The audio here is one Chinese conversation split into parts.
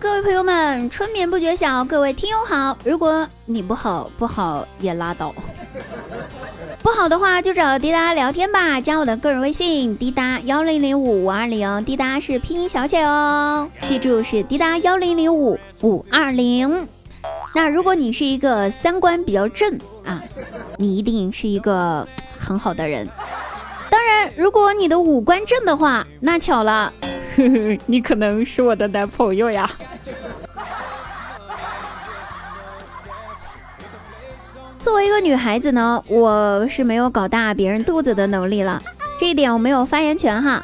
各位朋友们，春眠不觉晓，各位听友好。如果你不好，不好也拉倒。不好的话就找滴答聊天吧，加我的个人微信滴答幺零零五五二零，滴答是拼音小写哦，记住是滴答幺零零五五二零。那如果你是一个三观比较正啊，你一定是一个很好的人。当然，如果你的五官正的话，那巧了，呵 呵你可能是我的男朋友呀。作为一个女孩子呢，我是没有搞大别人肚子的能力了，这一点我没有发言权哈。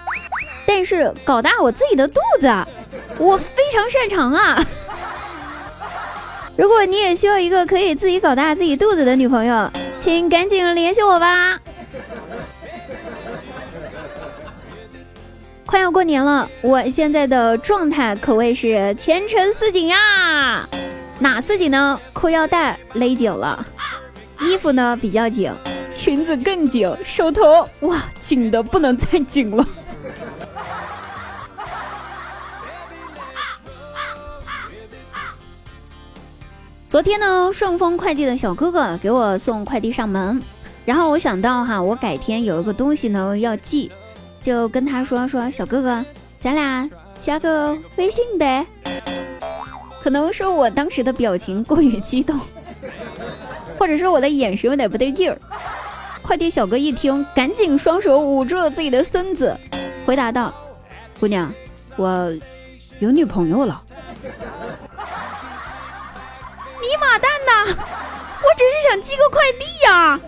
但是搞大我自己的肚子，我非常擅长啊。如果你也需要一个可以自己搞大自己肚子的女朋友，请赶紧联系我吧。快要过年了，我现在的状态可谓是前程似锦呀。哪似锦呢？裤腰带勒紧了。衣服呢比较紧，裙子更紧，手头哇紧的不能再紧了。昨天呢，顺丰快递的小哥哥给我送快递上门，然后我想到哈，我改天有一个东西呢要寄，就跟他说说小哥哥，咱俩加个微信呗。可能是我当时的表情过于激动。或者是我的眼神有点不对劲儿，快递小哥一听，赶紧双手捂住了自己的身子，回答道：“姑娘，我有女朋友了。”你妈蛋呐！我只是想寄个快递呀。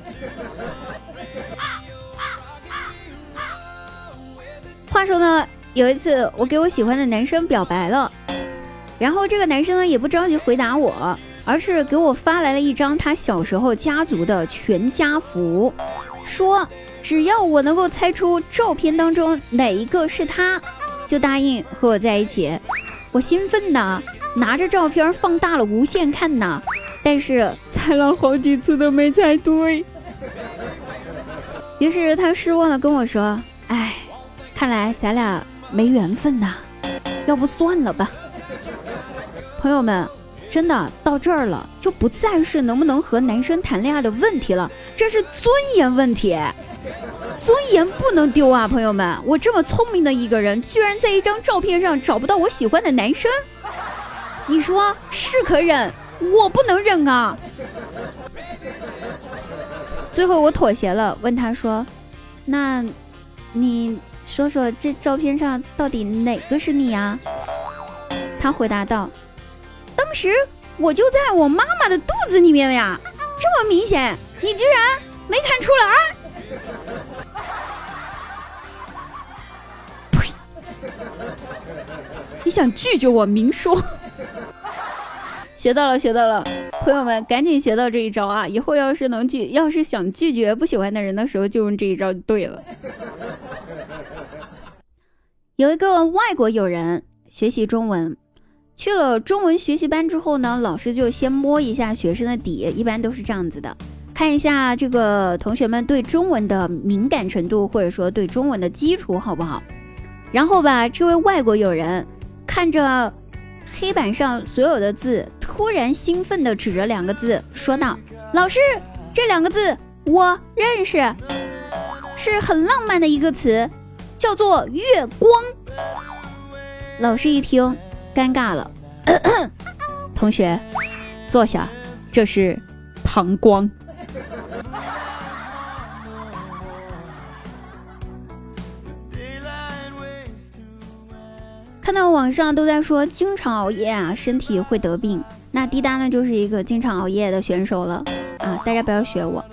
话说呢，有一次我给我喜欢的男生表白了，然后这个男生呢也不着急回答我。而是给我发来了一张他小时候家族的全家福，说只要我能够猜出照片当中哪一个是他，就答应和我在一起。我兴奋呐，拿着照片放大了无限看呐，但是猜了好几次都没猜对。于是他失望的跟我说：“哎，看来咱俩没缘分呐，要不算了吧。”朋友们。真的到这儿了，就不再是能不能和男生谈恋爱的问题了，这是尊严问题，尊严不能丢啊，朋友们！我这么聪明的一个人，居然在一张照片上找不到我喜欢的男生，你说是可忍，我不能忍啊！最后我妥协了，问他说：“那，你说说这照片上到底哪个是你呀？”他回答道。当时我就在我妈妈的肚子里面呀，这么明显，你居然没看出来？呸！你想拒绝我，明说。学到了，学到了，朋友们赶紧学到这一招啊！以后要是能拒，要是想拒绝不喜欢的人的时候，就用这一招就对了。有一个外国友人学习中文。去了中文学习班之后呢，老师就先摸一下学生的底，一般都是这样子的，看一下这个同学们对中文的敏感程度，或者说对中文的基础好不好。然后吧，这位外国友人看着黑板上所有的字，突然兴奋地指着两个字说道：“ 老师，这两个字我认识，是很浪漫的一个词，叫做月光。”老师一听。尴尬了，同学，坐下。这是膀胱。看到网上都在说，经常熬夜啊，身体会得病。那滴答呢，就是一个经常熬夜的选手了啊！大家不要学我。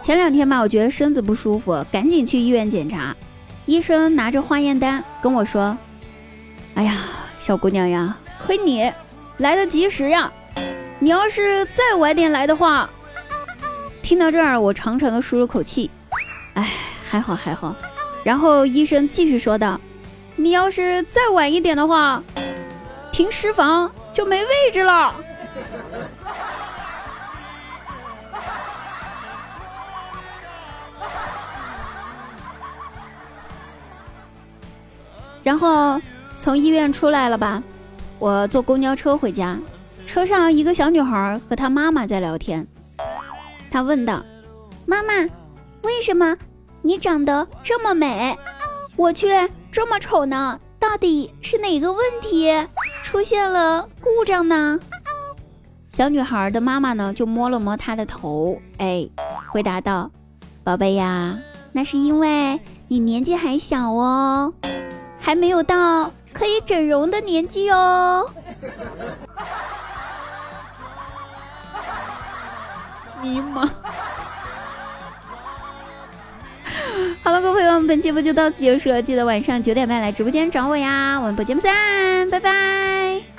前两天吧，我觉得身子不舒服，赶紧去医院检查。医生拿着化验单跟我说：“哎呀。”小姑娘呀，亏你来得及时呀！你要是再晚点来的话，听到这儿，我长长的舒了口气。哎，还好还好。然后医生继续说道：“你要是再晚一点的话，停尸房就没位置了。”然后。从医院出来了吧？我坐公交车回家，车上一个小女孩和她妈妈在聊天。她问道：“妈妈，为什么你长得这么美，我却这么丑呢？到底是哪个问题出现了故障呢？”小女孩的妈妈呢，就摸了摸她的头，哎，回答道：“宝贝呀，那是因为你年纪还小哦，还没有到可以整容的年纪哦。”尼玛！好了，各位朋友们，本期节目就到此结束了，记得晚上九点半来直播间找我呀，我们不见不散，拜拜。